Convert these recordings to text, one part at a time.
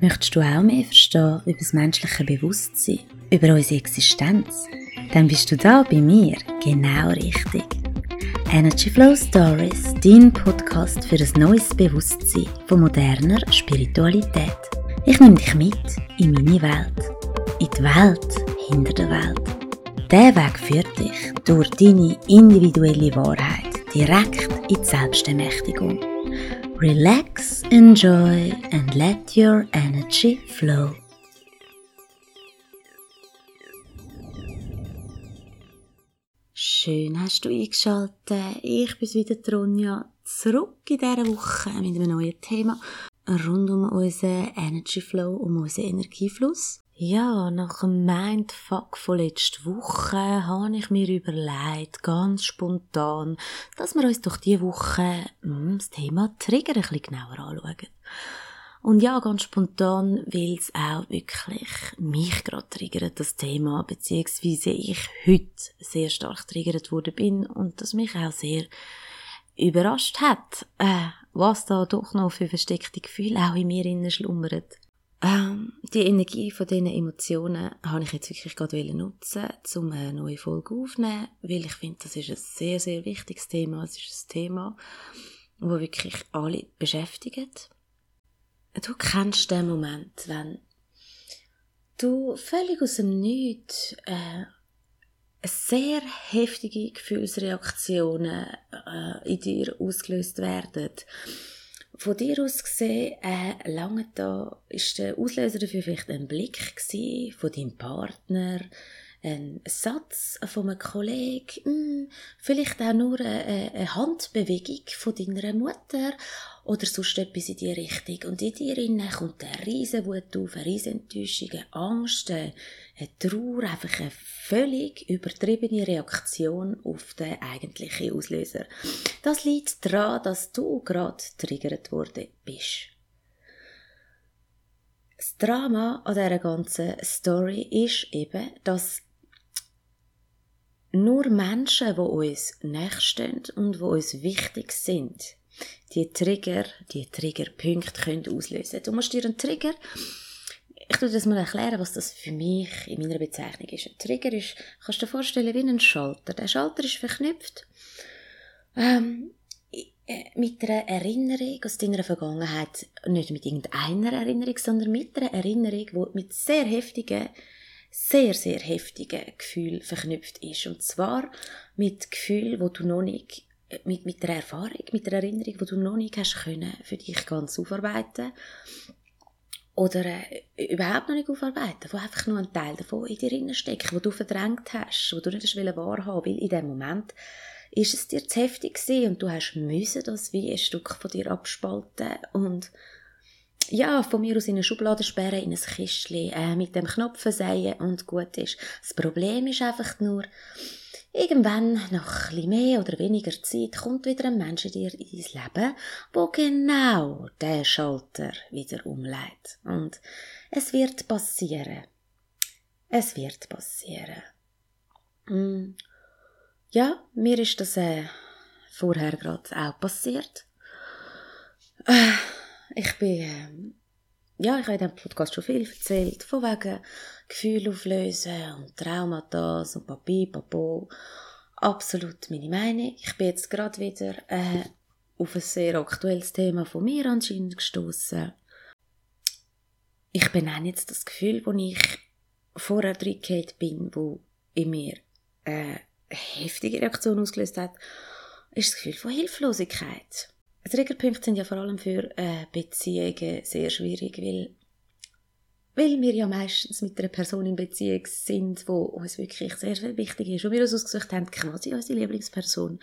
Möchtest du auch mehr verstehen über das menschliche Bewusstsein, über unsere Existenz? Dann bist du da bei mir genau richtig. Energy Flow Stories, dein Podcast für ein neues Bewusstsein von moderner Spiritualität. Ich nehme dich mit in meine Welt, in die Welt hinter der Welt. Der Weg führt dich durch deine individuelle Wahrheit direkt in die Selbstermächtigung. Relax, enjoy and let your energy flow. Schön hast du eingeschaltet. Ich bin wieder Tronja, zurück in dieser Woche mit einem neuen Thema rund um unseren Energy Flow, um unseren Energiefluss. Ja, nach dem Mindfuck von letzter Woche habe ich mir überlegt, ganz spontan, dass wir uns doch diese Woche hm, das Thema Trigger ein bisschen genauer anschauen. Und ja, ganz spontan, weil es auch wirklich mich gerade triggert, das Thema, beziehungsweise ich heute sehr stark triggert worden bin und das mich auch sehr überrascht hat, äh, was da doch noch für versteckte Gefühle auch in mir innen schlummern. Ähm, die Energie von diesen Emotionen habe ich jetzt wirklich gerade nutzen, um eine neue Folge aufzunehmen, weil ich finde, das ist ein sehr, sehr wichtiges Thema. Es ist ein Thema, das wirklich alle beschäftigt. Du kennst den Moment, wenn du völlig aus dem Nichts äh, sehr heftige Gefühlsreaktionen äh, in dir ausgelöst werden von dir aus gesehen, äh, lange da, ist der Auslöser dafür vielleicht ein Blick gewesen von deinem Partner, ein Satz von einem Kollegen, hm, vielleicht auch nur eine, Handbewegung von deiner Mutter oder sonst etwas in die Richtung. Und in dir kommt eine riesen auf, eine riesen eine Angst, eine Trauer, einfach eine völlig übertriebene Reaktion auf den eigentlichen Auslöser. Das liegt daran, dass du gerade triggert worden bist. Das Drama an dieser ganzen Story ist eben, dass nur Menschen, die uns nächstehen und die uns wichtig sind, die Trigger, die Triggerpunkte können auslösen. Du musst dir einen Trigger, ich tue das mal erklären, was das für mich in meiner Bezeichnung ist. Ein Trigger ist, kannst du dir vorstellen, wie ein Schalter. Der Schalter ist verknüpft ähm, äh, mit einer Erinnerung aus deiner Vergangenheit. Nicht mit irgendeiner Erinnerung, sondern mit einer Erinnerung, die mit sehr heftigen sehr, sehr heftigen Gefühl verknüpft ist. Und zwar mit Gefühl, wo du noch nicht, äh, mit, mit der Erfahrung, mit der Erinnerung, wo du noch nicht hast können, für dich ganz aufarbeiten oder äh, überhaupt noch nicht aufarbeiten, wo einfach nur ein Teil davon in dir steckt, wo du verdrängt hast, wo du nicht hast wahrhaben weil in dem Moment ist es dir zu heftig gewesen und du hast müssen das wie ein Stück von dir abspalten und ja, von mir aus in eine Schublade sperren, in ein Kistchen, äh, mit dem Knopf versehen und gut ist. Das Problem ist einfach nur, irgendwann, nach ein mehr oder weniger Zeit, kommt wieder ein Mensch in dir in dein Leben, wo genau der Schalter wieder umleitet. Und es wird passieren. Es wird passieren. Mm. Ja, mir ist das äh, vorher gerade auch passiert. Äh, ich bin, äh, ja, ich habe in diesem Podcast schon viel erzählt, von wegen Gefühle auflösen und Traumata und Papi, Papo. Absolut meine Meinung. Ich bin jetzt gerade wieder äh, auf ein sehr aktuelles Thema von mir anscheinend gestoßen. Ich benenne jetzt das Gefühl, wo ich vorher reingehauen bin, wo in mir äh, eine heftige Reaktion ausgelöst hat, ist das Gefühl von Hilflosigkeit. Triggerpunkte sind ja vor allem für äh, Beziehungen sehr schwierig, weil, weil wir ja meistens mit einer Person in Beziehung sind, wo uns wirklich sehr, sehr wichtig ist, wo wir uns ausgesucht haben, quasi unsere Lieblingsperson.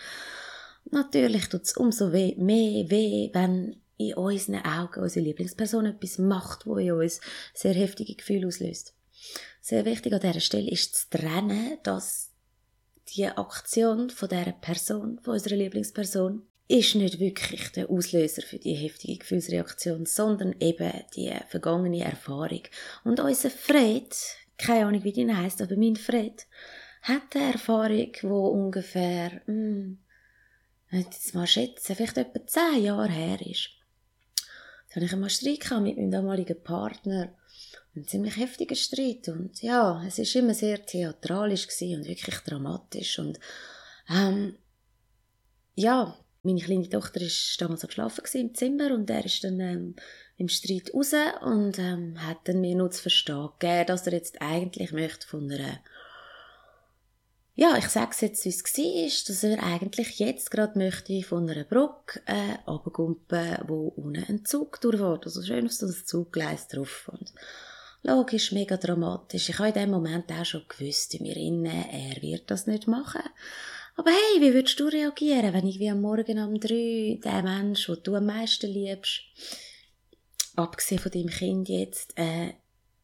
Natürlich tut es umso weh, mehr weh, wenn in unseren Augen unsere Lieblingsperson etwas macht, wo in uns sehr heftige Gefühle auslöst. Sehr wichtig an dieser Stelle ist zu trennen, dass die Aktion von dieser Person, von unserer Lieblingsperson, ist nicht wirklich der Auslöser für die heftige Gefühlsreaktion, sondern eben die vergangene Erfahrung. Und unser Fred, keine Ahnung wie die heisst, aber mein Fred, hat eine Erfahrung, wo ungefähr, hm, ich jetzt mal schätzen, vielleicht etwa zehn Jahre her ist. Da hatte ich einmal Streit mit meinem damaligen Partner. Ein ziemlich heftiger Streit. Und ja, es ist immer sehr theatralisch und wirklich dramatisch. Und ähm, ja, meine kleine Tochter ist damals geschlafen im Zimmer und er ist dann ähm, im Streit raus und ähm, hat dann mir nur zu verstehen gegeben, dass er jetzt eigentlich möchte von einer ja, ich sage es jetzt, wie es war, dass er eigentlich jetzt gerade möchte von einer Brücke äh, runtergumpen, wo unten ein Zug durchfährt. Also schön auf so ein Zuggleis drauf. Und logisch, mega dramatisch. Ich habe in dem Moment auch schon gewusst in mir innen, er wird das nicht machen. Aber hey, wie würdest du reagieren, wenn ich wie am Morgen um drei den Mensch, den du am meisten liebst, abgesehen von deinem Kind jetzt, äh,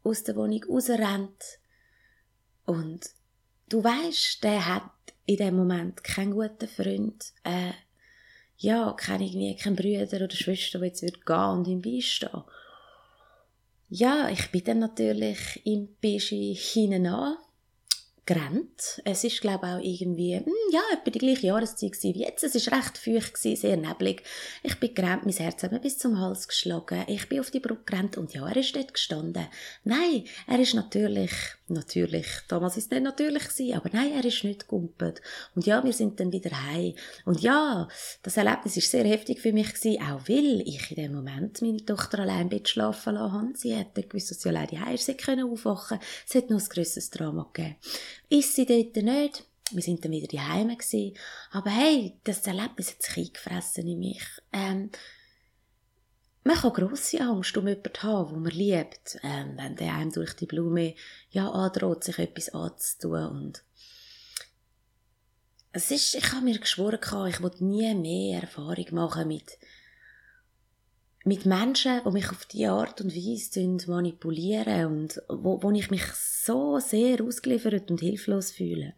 aus der Wohnung rausrennt und du weißt, der hat in dem Moment keinen guten Freund, äh, ja, kein irgendwie, kein Brüder oder Schwester, die jetzt wird gehen und ihm beistehen. Ja, ich bin dann natürlich im Bischi hinein gerannt. Es ist, glaube auch irgendwie, hm, ja, etwa die gleiche Jahreszeit wie jetzt. Es ist recht feucht sehr neblig. Ich bin gerannt, mein Herz hat mir bis zum Hals geschlagen. Ich bin auf die Brücke gerannt und ja, er ist dort gestanden. Nein, er ist natürlich natürlich, damals ist es nicht natürlich gewesen, aber nein, er ist nicht gumpet. Und ja, wir sind dann wieder heim. Und ja, das Erlebnis ist sehr heftig für mich gewesen, auch weil ich in dem Moment meine Tochter allein im Bett schlafen lassen habe. Sie hätte gewusst, dass sie allein heim sie können aufwachen. Es hat noch ein grosses Drama gegeben. Ist sie dort nicht? Wir sind dann wieder daheim gewesen. Aber hey, das Erlebnis hat sich eingefressen in mich. Ähm, man kann grosse Angst um jemanden haben, den man liebt, ähm, wenn der einem durch die Blume ja androht, sich etwas anzutun. Und es ist, ich habe mir geschworen, ich wollte nie mehr Erfahrung machen mit, mit Menschen, die mich auf diese Art und Weise manipulieren und wo, wo ich mich so sehr ausgeliefert und hilflos fühle.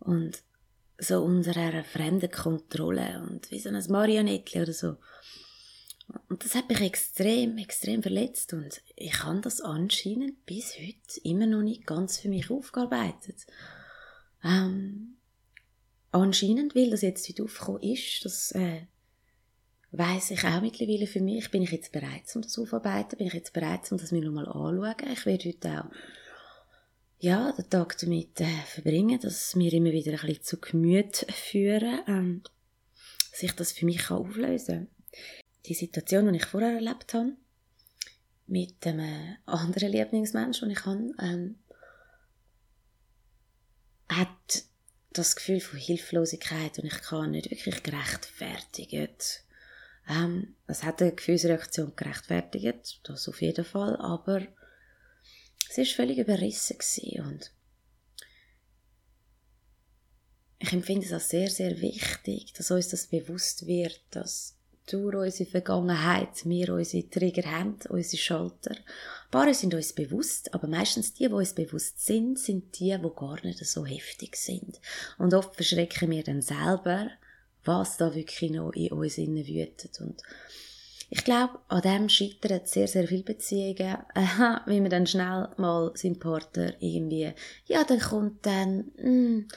Und so unserer fremden Kontrolle und wie so ein Marionettchen oder so. Und das hat mich extrem, extrem verletzt und ich habe das anscheinend bis heute immer noch nicht ganz für mich aufgearbeitet. Ähm, anscheinend, weil das jetzt wieder aufgekommen ist, das äh, weiß ich auch mittlerweile für mich, bin ich jetzt bereit, um das aufzuarbeiten, bin ich jetzt bereit, um das mir nochmal anzuschauen. Ich werde heute auch ja, den Tag damit äh, verbringen, dass mir immer wieder ein bisschen zu Gemüt führen, ähm, dass ich das für mich kann auflösen kann die Situation, die ich vorher erlebt habe, mit einem anderen Lieblingsmensch, den ich habe, ähm, hat das Gefühl von Hilflosigkeit und ich kann nicht wirklich gerechtfertigt. Ähm, es hat eine Gefühlsreaktion gerechtfertigt, das auf jeden Fall, aber es ist völlig überrissen und ich empfinde es als sehr, sehr wichtig, dass uns das bewusst wird, dass durch unsere Vergangenheit wir unsere Trigger haben, unsere Schalter. Ein paar sind uns bewusst, aber meistens die, die uns bewusst sind, sind die, die gar nicht so heftig sind. Und oft verschrecken wir dann selber, was da wirklich noch in uns innen wütet. Und ich glaube, an dem scheitern sehr, sehr viele Beziehungen, Aha, wie man dann schnell mal seinen Partner irgendwie, ja, dann kommt dann, mh, hm,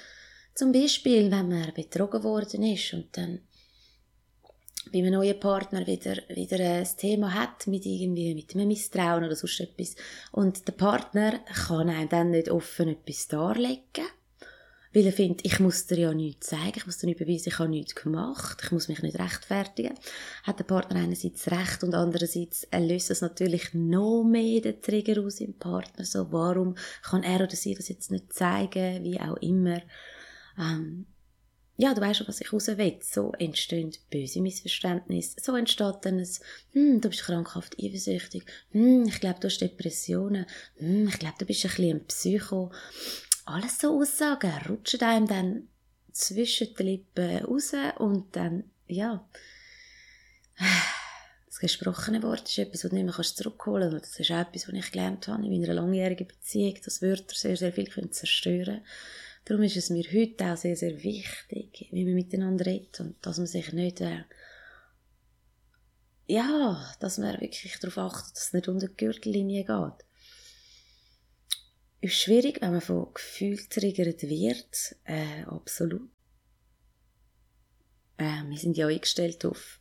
zum Beispiel, wenn man betrogen worden ist und dann bei einem neuen Partner wieder, wieder ein Thema hat mit irgendwie, mit einem Misstrauen oder sonst etwas. Und der Partner kann einem dann nicht offen etwas darlegen. Weil er findet, ich muss dir ja nichts zeigen, ich muss dir nicht beweisen, ich habe nichts gemacht, ich muss mich nicht rechtfertigen. Hat der Partner einerseits recht und andererseits löst es natürlich noch mehr den Trigger aus im Partner. So, warum kann er oder sie das jetzt nicht zeigen, wie auch immer. Ähm, ja, du weißt schon, was ich raus will. So entstehen böse Missverständnisse. So entsteht dann ein, hm, du bist krankhaft eifersüchtig. Hm, ich glaube, du hast Depressionen. Hm, ich glaube, du bist ein bisschen ein Psycho. Alles so Aussagen rutschen einem dann zwischen den Lippen raus und dann, ja, das gesprochene Wort ist etwas, was du nicht mehr zurückholen kannst. Das ist auch etwas, was ich gelernt habe in meiner langjährigen Beziehung, dass Wörter sehr, sehr viel zerstören können Darum ist es mir heute auch sehr, sehr wichtig, wie man miteinander redet und dass man sich nicht, äh, ja, dass man wirklich darauf achtet, dass es nicht unter die Gürtellinie geht. Ist schwierig, wenn man von Gefühlen triggert wird, äh, absolut. Äh, wir sind ja eingestellt auf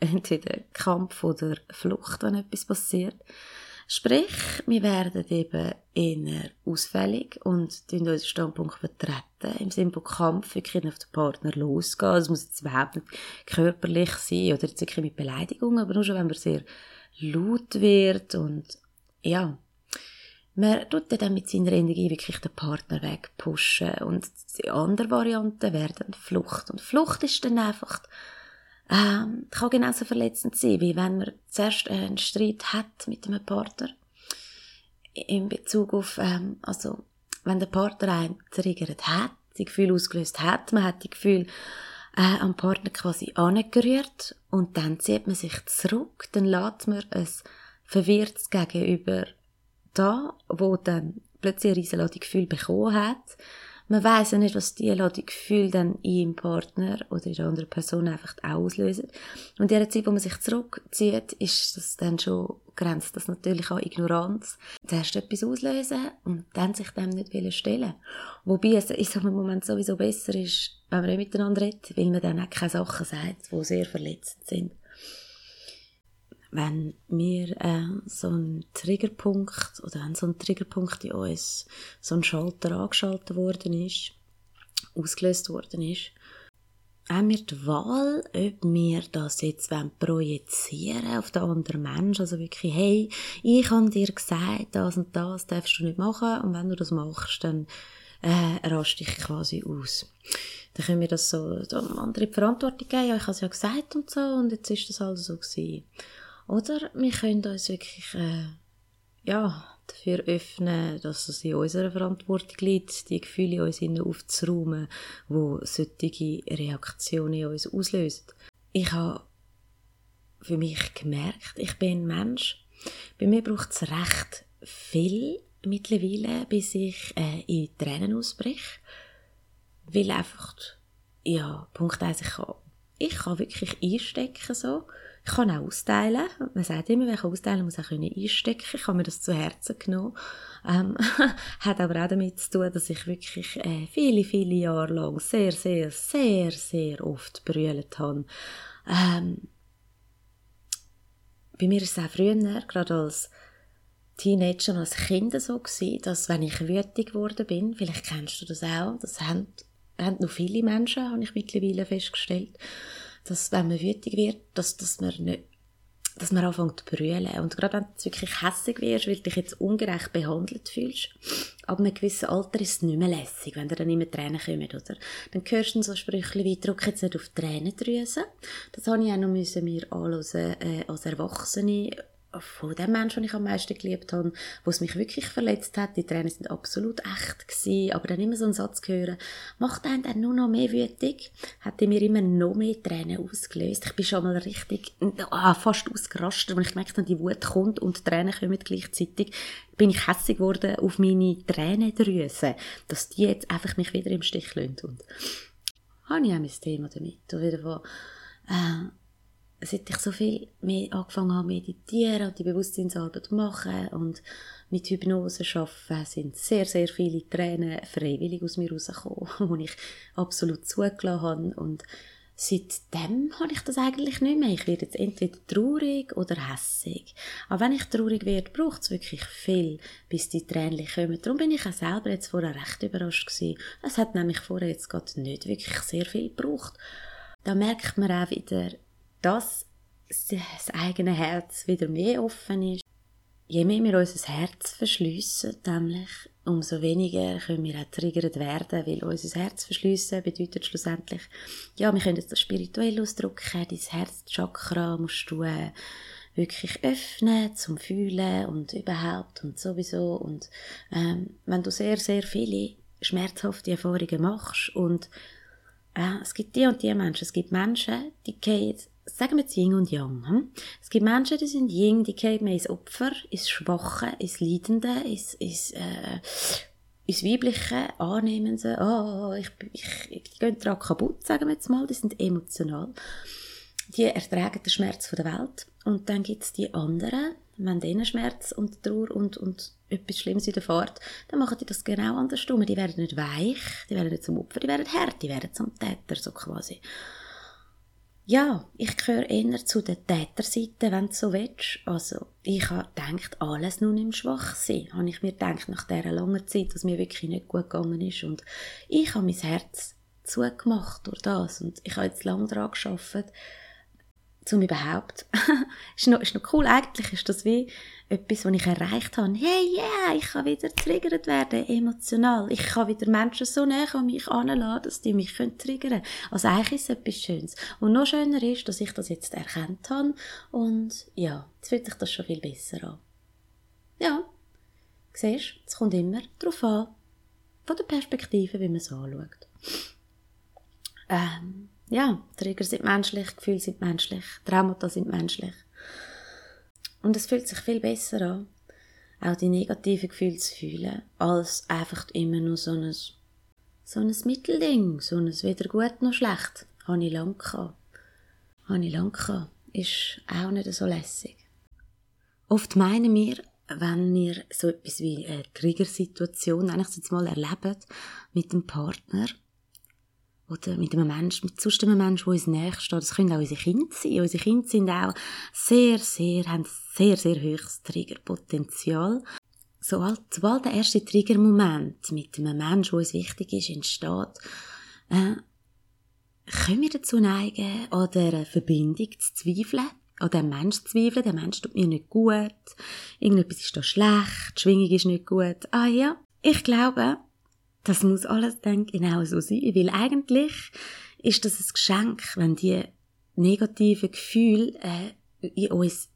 entweder Kampf oder Flucht, wenn etwas passiert. Sprich, wir werden eben eher ausfällig und unseren Standpunkt vertreten. Im Sinne von Kampf wirklich auf den Partner losgehen. Es muss jetzt überhaupt nicht körperlich sein oder jetzt wirklich mit Beleidigung, aber nur schon, wenn man sehr laut wird und ja, man tut dann mit seiner Energie wirklich den Partner wegpushen und die andere Variante wäre dann Flucht. Und Flucht ist dann einfach, ähm, kann genauso verletzend sein, wie wenn man zuerst einen Streit hat mit einem Partner. In Bezug auf, ähm, also, wenn der Partner einen triggert hat, die Gefühl ausgelöst hat, man hat die Gefühl äh, am Partner quasi angerührt und dann zieht man sich zurück, dann lässt man es verwirrtes Gegenüber da, wo dann plötzlich eine riesige Gefühl bekommen hat. Man weiß ja nicht, was die Ladung Gefühl dann im Partner oder in der anderen Person einfach auslösen. Und in der Zeit, wo man sich zurückzieht, ist das dann schon grenzt das natürlich an Ignoranz. Zuerst etwas auslösen und dann sich dem nicht stellen Wobei es in so einem Moment sowieso besser ist, wenn man nicht miteinander redet, weil man dann auch keine Sachen sagt, die sehr verletzend sind wenn mir äh, so ein Triggerpunkt oder wenn so ein Triggerpunkt in uns, so ein Schalter angeschaltet worden ist, ausgelöst worden ist, haben wir die Wahl, ob wir das jetzt projizieren auf den anderen Menschen, also wirklich, hey, ich habe dir gesagt, das und das darfst du nicht machen und wenn du das machst, dann äh, rast dich quasi aus. Dann können wir das so anderen die Verantwortung geben, ja, ich habe es ja gesagt und so und jetzt ist das also so gewesen. Oder wir können uns wirklich äh, ja, dafür öffnen, dass es in unserer Verantwortung liegt, die Gefühle in uns aufzuräumen, wo solche Reaktionen in uns auslösen. Ich habe für mich gemerkt, ich bin ein Mensch, bei mir braucht es recht viel mittlerweile, bis ich äh, in Tränen ausbreche, weil einfach, ja, Punkt 1, ich kann, ich kann wirklich einstecken so, ich kann auch austeilen. Man sagt immer, wer austeilen muss auch einstecken. Ich habe mir das zu Herzen genommen. Ähm, hat aber auch damit zu tun, dass ich wirklich äh, viele, viele Jahre lang sehr, sehr, sehr, sehr oft brüllt habe. Ähm, bei mir ist es auch früher, gerade als Teenager, als Kind so gewesen, dass wenn ich wütig geworden bin, vielleicht kennst du das auch, das haben, haben noch viele Menschen, habe ich mittlerweile festgestellt, dass wenn man wütig wird, dass, dass man nicht dass man anfängt zu brüllen. Und gerade wenn du wirklich hässig wirst, weil du dich jetzt ungerecht behandelt fühlst, ab einem gewissen Alter ist es nicht mehr lässig, wenn dir dann immer Tränen kommen, oder? Dann hörst du so Sprüche wie, drück jetzt nicht auf die Tränendrüse. Das habe ich auch noch müssen mir anhören, äh, als Erwachsene von dem Menschen, den ich am meisten geliebt habe, wo es mich wirklich verletzt hat. Die Tränen sind absolut echt gewesen, aber dann immer so einen Satz hören, macht einen dann nur noch mehr wütig, hat mir immer noch mehr Tränen ausgelöst. Ich bin schon mal richtig, ah, fast ausgerastet, wenn ich gemerkt habe, die Wut kommt und die Tränen kommen gleichzeitig, bin ich hässlich geworden auf meine Tränendrüse, dass die jetzt einfach mich wieder im Stich lassen. Und habe ich auch mein Thema damit. Auf jeden Fall, äh, seit ich so viel mehr angefangen habe meditieren und die Bewusstseinsarbeit machen und mit Hypnose arbeiten, sind sehr, sehr viele Tränen freiwillig aus mir rausgekommen, die ich absolut zugelassen habe. Und seitdem habe ich das eigentlich nicht mehr. Ich werde jetzt entweder traurig oder hässig. Aber wenn ich traurig werde, braucht es wirklich viel, bis die Tränen kommen. Darum bin ich auch selber jetzt vorher recht überrascht gewesen. Es hat nämlich vorher jetzt gerade nicht wirklich sehr viel gebraucht. Da merkt man auch wieder, dass das eigene Herz wieder mehr offen ist. Je mehr wir unser Herz verschliessen, nämlich umso weniger können wir auch triggert werden, weil unser Herz verschliessen bedeutet schlussendlich, ja, wir können das spirituell ausdrücken, dein Herzchakra musst du äh, wirklich öffnen zum Fühlen und überhaupt und sowieso und ähm, wenn du sehr, sehr viele schmerzhafte Erfahrungen machst und äh, es gibt die und die Menschen, es gibt Menschen, die gehen sagen wir jetzt Yin und Yang. Hm? Es gibt Menschen, die sind Yin, die gehen mehr ins Opfer, ins Schwache, ins Leidende, ins, ins, äh, ins Weibliche, Annehmende. Oh, ich, ich, ich, die gehen daran kaputt, sagen wir jetzt mal, die sind emotional. Die ertragen den Schmerz der Welt. Und dann gibt es die anderen, wenn denen Schmerz und Trauer und, und etwas Schlimmes widerfährt, dann machen die das genau andersrum. Die werden nicht weich, die werden nicht zum Opfer, die werden hart, die werden zum Täter, so quasi. Ja, ich gehöre eher zu der Täterseite, wenn du so willst. Also, ich habe gedacht, alles nur im Schwachsinn. Habe ich mir gedacht, nach dieser langen Zeit, dass mir wirklich nicht gut gegangen ist. Und ich habe mein Herz zugemacht durch das. Und ich habe jetzt lange daran gearbeitet, zum überhaupt. ist, noch, ist noch cool. Eigentlich ist das wie etwas, was ich erreicht habe. Hey, yeah, ich kann wieder triggert werden, emotional. Ich kann wieder Menschen so näher an mich anladen, dass die mich triggern können. Also eigentlich ist es etwas Schönes. Und noch schöner ist, dass ich das jetzt erkannt habe. Und ja, jetzt fühlt sich das schon viel besser an. Ja, siehst, es kommt immer darauf an, von der Perspektive, wie man es anschaut. Ähm, ja, Trigger sind menschlich, Gefühle sind menschlich, Traumata sind menschlich. Und es fühlt sich viel besser an, auch die negativen Gefühle zu fühlen, als einfach immer nur so ein, so ein Mittelding, so ein weder gut noch schlecht. Habe ich lang gehabt. Habe ich lang gehabt. Ist auch nicht so lässig. Oft meinen wir, wenn wir so etwas wie eine Triggersituation, eigentlich jetzt mal erleben, mit dem Partner, oder mit einem Menschen, mit sonst einem Menschen, der uns näher steht. Das können auch unsere Kinder sein. Unsere Kinder sind auch sehr, sehr, haben sehr, sehr hohes Triggerpotenzial. Sobald der erste Triggermoment mit einem Menschen, der uns wichtig ist, entsteht, äh, können wir dazu neigen, an dieser Verbindung zu zweifeln, an diesem Mensch zu zweifeln, der Mensch tut mir nicht gut, irgendetwas ist da schlecht, die Schwingung ist nicht gut. Ah ja, ich glaube, das muss alles dann genau so sein, weil eigentlich ist das ein Geschenk, wenn die negativen Gefühle äh, in uns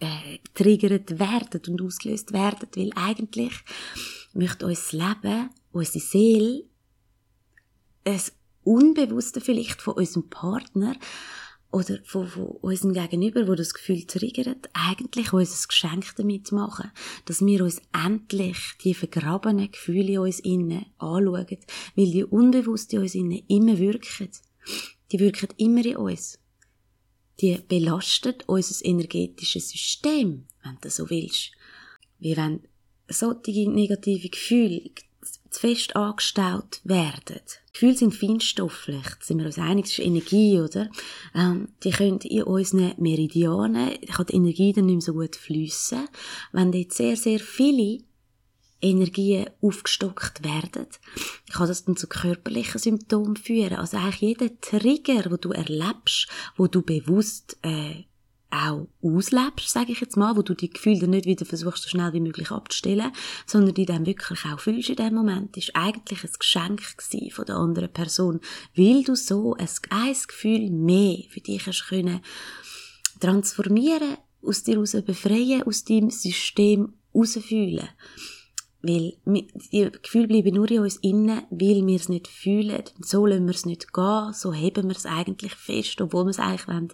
äh, triggert werden und ausgelöst werden, weil eigentlich möchte uns Leben, unsere Seele, ein Unbewusste vielleicht von unserem Partner oder von, von unserem Gegenüber, wo das Gefühl triggert, eigentlich unser Geschenk damit machen, dass wir uns endlich die vergrabenen Gefühle in uns innen anschauen, weil die unbewusst in uns innen immer wirken. Die wirken immer in uns. Die belastet unser energetisches System, wenn du so willst. Wie wenn solche negative Gefühle zu fest angestaut werden. Gefühle sind feinstofflich, da sind wir uns einig, das ist Energie, oder? Ähm, die können in unseren Meridianen, kann die Energie dann nicht mehr so gut fließen. Wenn dort sehr, sehr viele Energien aufgestockt werden, kann das dann zu körperlichen Symptomen führen. Also eigentlich jeder Trigger, wo du erlebst, wo du bewusst äh, auch auslebst, sage ich jetzt mal, wo du die Gefühle nicht wieder versuchst, so schnell wie möglich abzustellen, sondern die dann wirklich auch fühlst in dem Moment, ist eigentlich ein Geschenk von der anderen Person, weil du so ein, ein Gefühl mehr für dich hast können transformieren, aus dir heraus befreien, aus deinem System rausfühlen. Weil die Gefühle bleiben nur in uns innen, weil wir es nicht fühlen. So lassen wir es nicht gehen, so heben wir es eigentlich fest, obwohl wir es eigentlich wollen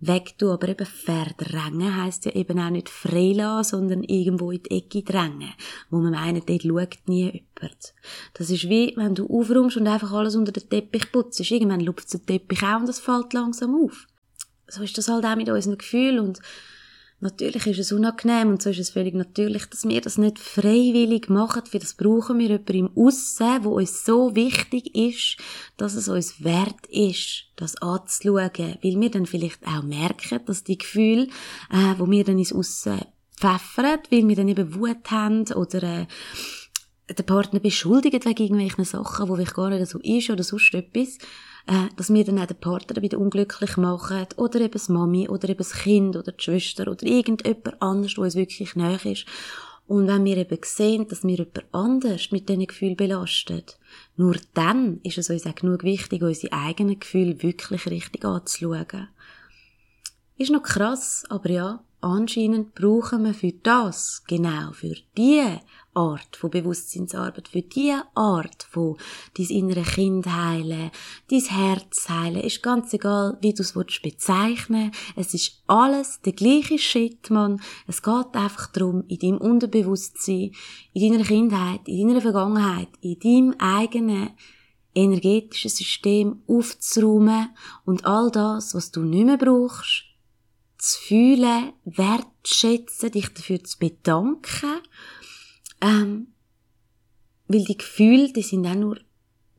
wegtun. Aber eben verdrängen heisst ja eben auch nicht freilassen, sondern irgendwo in die Ecke drängen. Wo man meint, dort schaut nie jemand. Das ist wie, wenn du aufräumst und einfach alles unter den Teppich putzt. Irgendwann lupft der Teppich auch und das fällt langsam auf. So ist das halt auch mit unseren Gefühlen und Natürlich ist es unangenehm und so ist es völlig natürlich, dass wir das nicht freiwillig machen. Für das brauchen wir jemanden im Aussen, wo uns so wichtig ist, dass es uns wert ist, das anzuschauen. Weil wir dann vielleicht auch merken, dass die Gefühle, äh, wo wir dann ins Aussen pfeffern, weil wir dann eben Wut haben oder äh, den Partner beschuldigen wegen irgendwelchen Sachen, wo vielleicht gar nicht so ist oder sonst etwas, äh, dass wir dann auch den Partner wieder unglücklich machen oder eben das Mami oder eben das Kind oder die Schwester oder irgendjemand anders, wo uns wirklich näher ist. Und wenn wir eben sehen, dass wir jemand anders mit diesen Gefühlen belastet, nur dann ist es uns auch genug wichtig, unsere eigenen Gefühle wirklich richtig anzuschauen. Ist noch krass, aber ja, anscheinend brauchen wir für das, genau für die Art von Bewusstseinsarbeit, für die Art von dein innere Kind heilen, dein Herz heilen, ist ganz egal, wie du es bezeichnen Es ist alles der gleiche Shit, Mann. Es geht einfach darum, in deinem Unterbewusstsein, in deiner Kindheit, in deiner Vergangenheit, in deinem eigenen energetischen System aufzuräumen und all das, was du nicht mehr brauchst, zu fühlen, wertschätzen, dich dafür zu bedanken, ähm, weil die Gefühle, die sind auch nur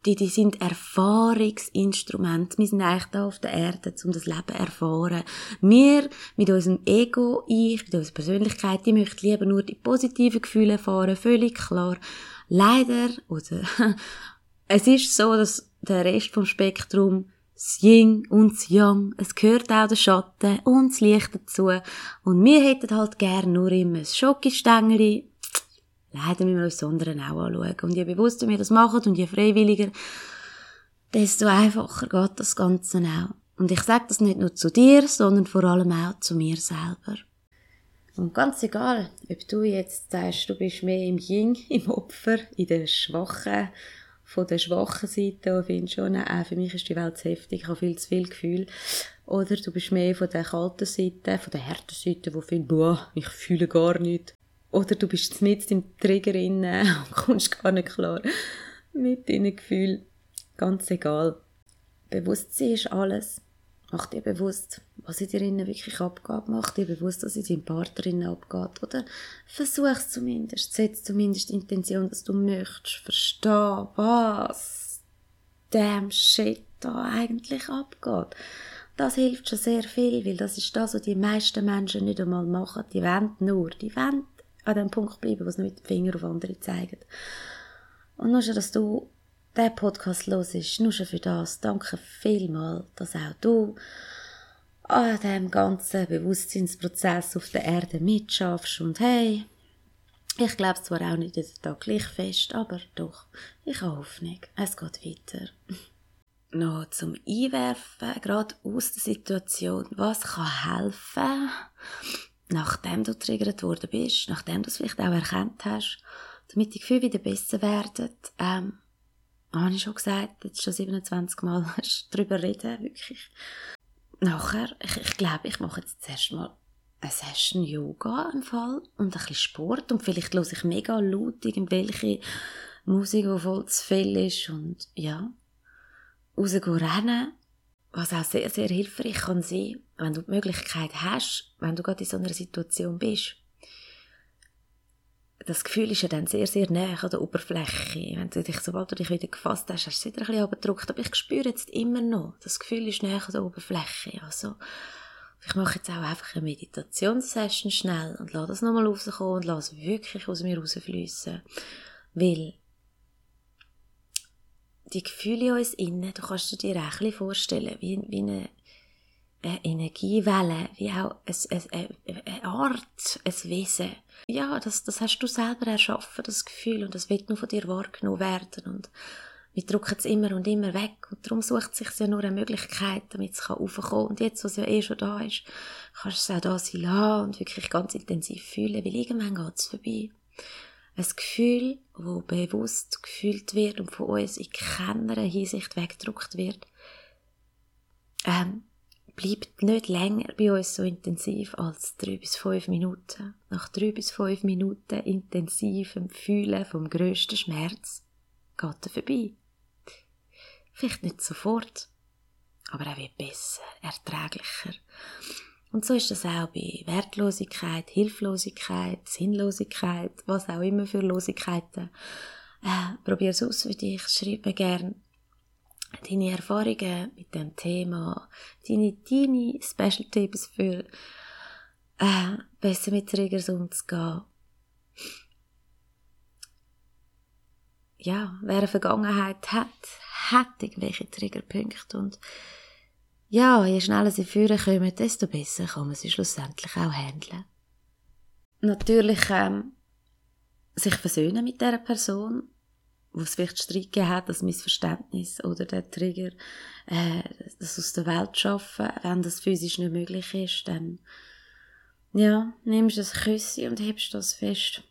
die, die sind Erfahrungsinstrumente. Wir sind eigentlich da auf der Erde, um das Leben zu erfahren. Wir, mit unserem Ego, ich, mit unserer Persönlichkeit, die möchten lieber nur die positiven Gefühle erfahren, völlig klar. Leider, oder, es ist so, dass der Rest vom Spektrum das Yin und das Yang, es gehört auch der Schatten und das Licht dazu. Und wir hätten halt gern nur immer ein Schokostängeli, Leider müssen wir uns Sondern auch anschauen. Und je bewusster wir das machen und je freiwilliger, desto einfacher geht das Ganze auch. Und ich sage das nicht nur zu dir, sondern vor allem auch zu mir selber. Und ganz egal, ob du jetzt sagst, du bist mehr im Yin, im Opfer, in der schwachen, von der schwachen Seite und findest schon, äh, für mich ist die Welt zu heftig, ich habe viel zu viel Gefühl. Oder du bist mehr von der kalten Seite, von der harten Seite, wo viel, boah, ich fühle gar nichts. Oder du bist mit im Trigger und kommst gar nicht klar mit deinen Gefühlen. Ganz egal. Bewusstsein ist alles. Mach dir bewusst, was in dir innen wirklich abgeht. Mach dir bewusst, was in deinem Partner abgeht. Oder versuch es zumindest. Setz zumindest die Intention, dass du möchtest verstehen, was damn shit da eigentlich abgeht. Das hilft schon sehr viel, weil das ist das, was die meisten Menschen nicht einmal machen. Die wollen nur, die wollen an dem Punkt bleiben, wo sie nicht mit dem Finger auf andere zeigen. Und nur schon, dass du diesen Podcast hörst, nur schon für das, danke vielmals, dass auch du an diesem ganzen Bewusstseinsprozess auf der Erde mitschaffst und hey, ich glaube zwar auch nicht jeden Tag gleich fest, aber doch, ich habe Hoffnung, es geht weiter. Noch zum Einwerfen, gerade aus der Situation, was kann helfen? Nachdem du triggert worden bist, nachdem du es vielleicht auch erkannt hast, damit die Gefühle wieder besser werden, ähm, habe ich schon gesagt, jetzt schon 27 Mal darüber reden, wirklich. Nachher, ich, ich glaube, ich mache jetzt zuerst mal eine Session Yoga im Fall und ein bisschen Sport und vielleicht höre ich mega laut irgendwelche Musik, die voll zu viel ist und ja, rausgehen rennen was auch sehr, sehr hilfreich kann sein, wenn du die Möglichkeit hast, wenn du gerade in so einer Situation bist. Das Gefühl ist ja dann sehr, sehr nah an der Oberfläche. Wenn du dich, sobald du dich wieder gefasst hast, hast du es wieder ein bisschen abgedrückt. Aber ich spüre jetzt immer noch, das Gefühl ist näher an der Oberfläche. Also, ich mache jetzt auch einfach eine Meditationssession schnell und lasse das nochmal rauskommen und lasse wirklich aus mir rausfließen. Weil die Gefühle in uns innen, du kannst dir auch ein vorstellen, wie, wie eine, eine Energiewelle, wie auch eine, eine, Art, ein Wesen. Ja, das, das hast du selber erschaffen, das Gefühl, und das wird nur von dir wahrgenommen werden. Und wir drücken es immer und immer weg. Und darum sucht sich ja nur eine Möglichkeit, damit es raufkommen kann. Und jetzt, wo es ja eh schon da ist, kannst du es auch da sein lassen und wirklich ganz intensiv fühlen, weil irgendwann geht es vorbei ein Gefühl, wo bewusst gefühlt wird und von uns in keiner Hinsicht weggedruckt wird, ähm, bleibt nicht länger bei uns so intensiv als drei bis fünf Minuten. Nach drei bis fünf Minuten intensivem Fühlen vom grössten Schmerz geht er vorbei. Vielleicht nicht sofort, aber er wird besser, erträglicher. Und so ist das auch bei Wertlosigkeit, Hilflosigkeit, Sinnlosigkeit, was auch immer für Losigkeiten. Äh, Probier es aus für dich, schreibe gern deine Erfahrungen mit dem Thema, deine, deine Special Tipps für äh, besser mit Triggers umzugehen. Ja, wer eine Vergangenheit hat, hat irgendwelche Triggerpunkte und ja, je schneller sie führen kommen, desto besser kann man sie schlussendlich auch handeln. Natürlich ähm, sich versöhnen mit der Person, wo es vielleicht Streit gegeben hat, das Missverständnis oder der Trigger, äh, das aus der Welt schaffen, wenn das physisch nicht möglich ist, dann ja, nimmst du das Küssi und hebst das fest.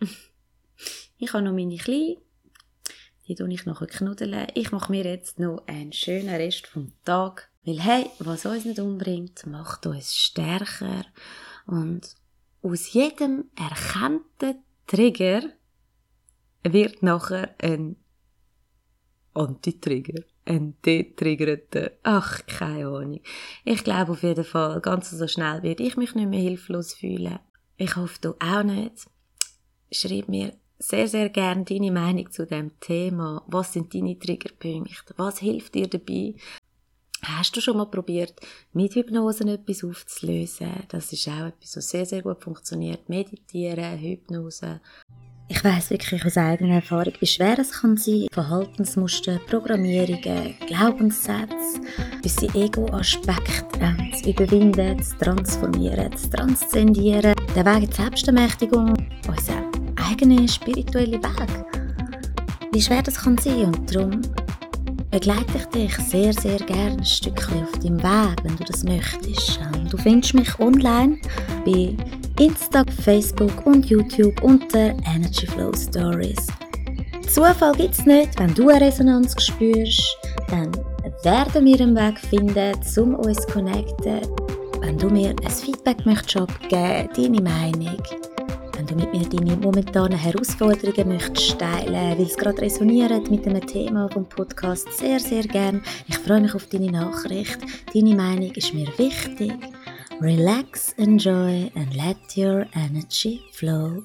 ich habe noch meine Kleine, die tue ich nachher knuddeln. Ich mache mir jetzt noch einen schönen Rest vom Tag weil hey, was uns nicht umbringt, macht uns stärker. Und aus jedem erkannten Trigger wird nachher ein Anti-Trigger. Ein detriggerter, ach, keine Ahnung. Ich glaube auf jeden Fall, ganz so schnell werde ich mich nicht mehr hilflos fühlen. Ich hoffe, du auch nicht. Schreib mir sehr, sehr gerne deine Meinung zu dem Thema. Was sind deine Triggerpunkte? Was hilft dir dabei? Hast du schon mal probiert, mit Hypnose etwas aufzulösen? Das ist auch etwas, was sehr, sehr gut funktioniert. Meditieren, Hypnose. Ich weiß wirklich aus eigener Erfahrung, wie schwer es kann sein, Verhaltensmuster, Programmierungen, Glaubenssätze, unsere Ego-Aspekte ähm, zu überwinden, zu transformieren, zu transzendieren. Der Weg die Selbstermächtigung, unser eigener spiritueller Weg. Wie schwer das kann sein und darum begleite ich dich sehr, sehr gerne ein Stückchen auf deinem Weg, wenn du das möchtest. Du findest mich online bei Insta, Facebook und YouTube unter Energy Flow Stories. Zufall gibt es nicht, wenn du eine Resonanz spürst, dann werden wir einen Weg finden, um uns zu connecten. Wenn du mir ein Feedback möchtest abgeben, deine Meinung, wenn du mit mir deine momentanen Herausforderungen möchtest teilen, weil es gerade resoniert mit dem Thema vom Podcast, sehr, sehr gern. Ich freue mich auf deine Nachricht. Deine Meinung ist mir wichtig. Relax, enjoy and let your energy flow.